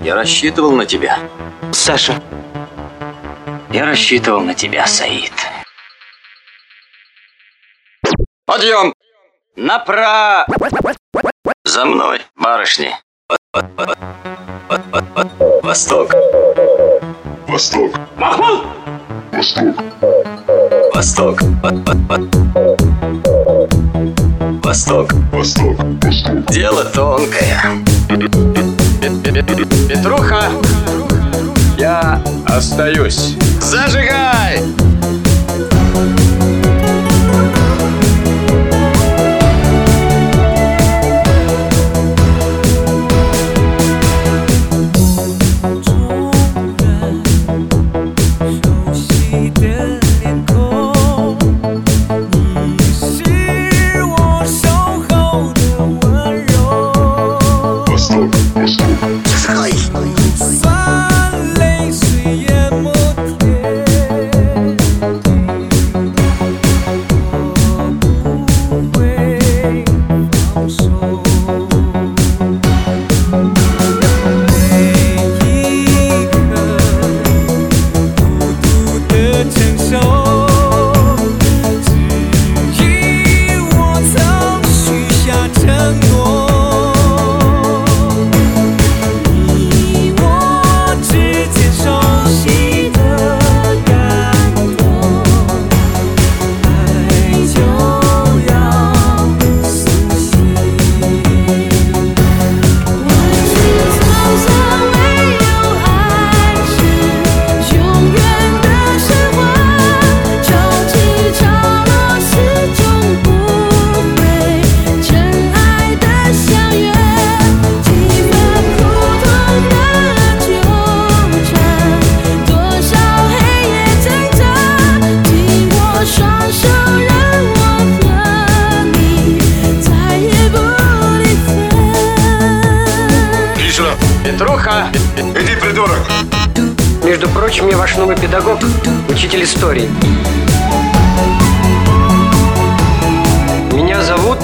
Я рассчитывал на тебя. Саша. Я рассчитывал на тебя, Саид. Подъем! Напра. За мной, барышни. Восток. Восток. Махмуд! Восток. Восток. Восток. Восток. Восток. Восток. Дело тонкое. Петруха, я остаюсь. Зажигай! Труха! Иди, придурок! Между прочим, я ваш новый педагог, учитель истории. Меня зовут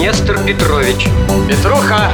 Нестор Петрович. Петруха!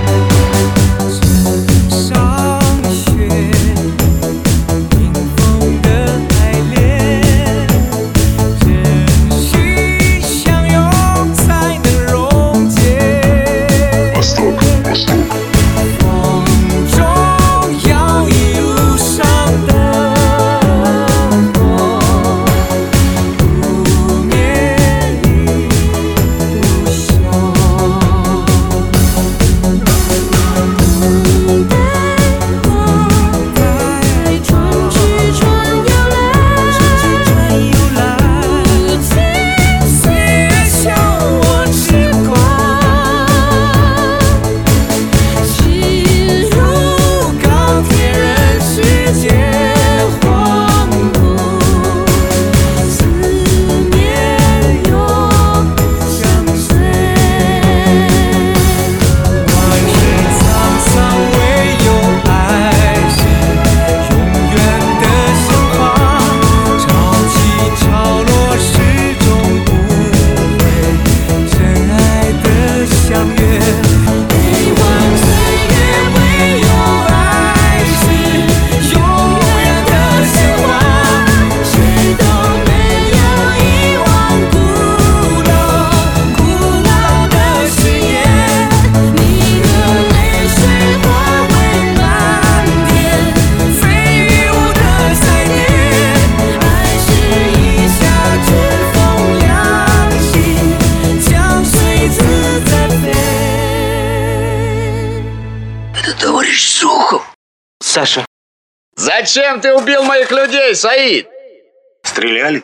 Товарищ Сухов! Саша. Зачем ты убил моих людей, Саид? Стреляли?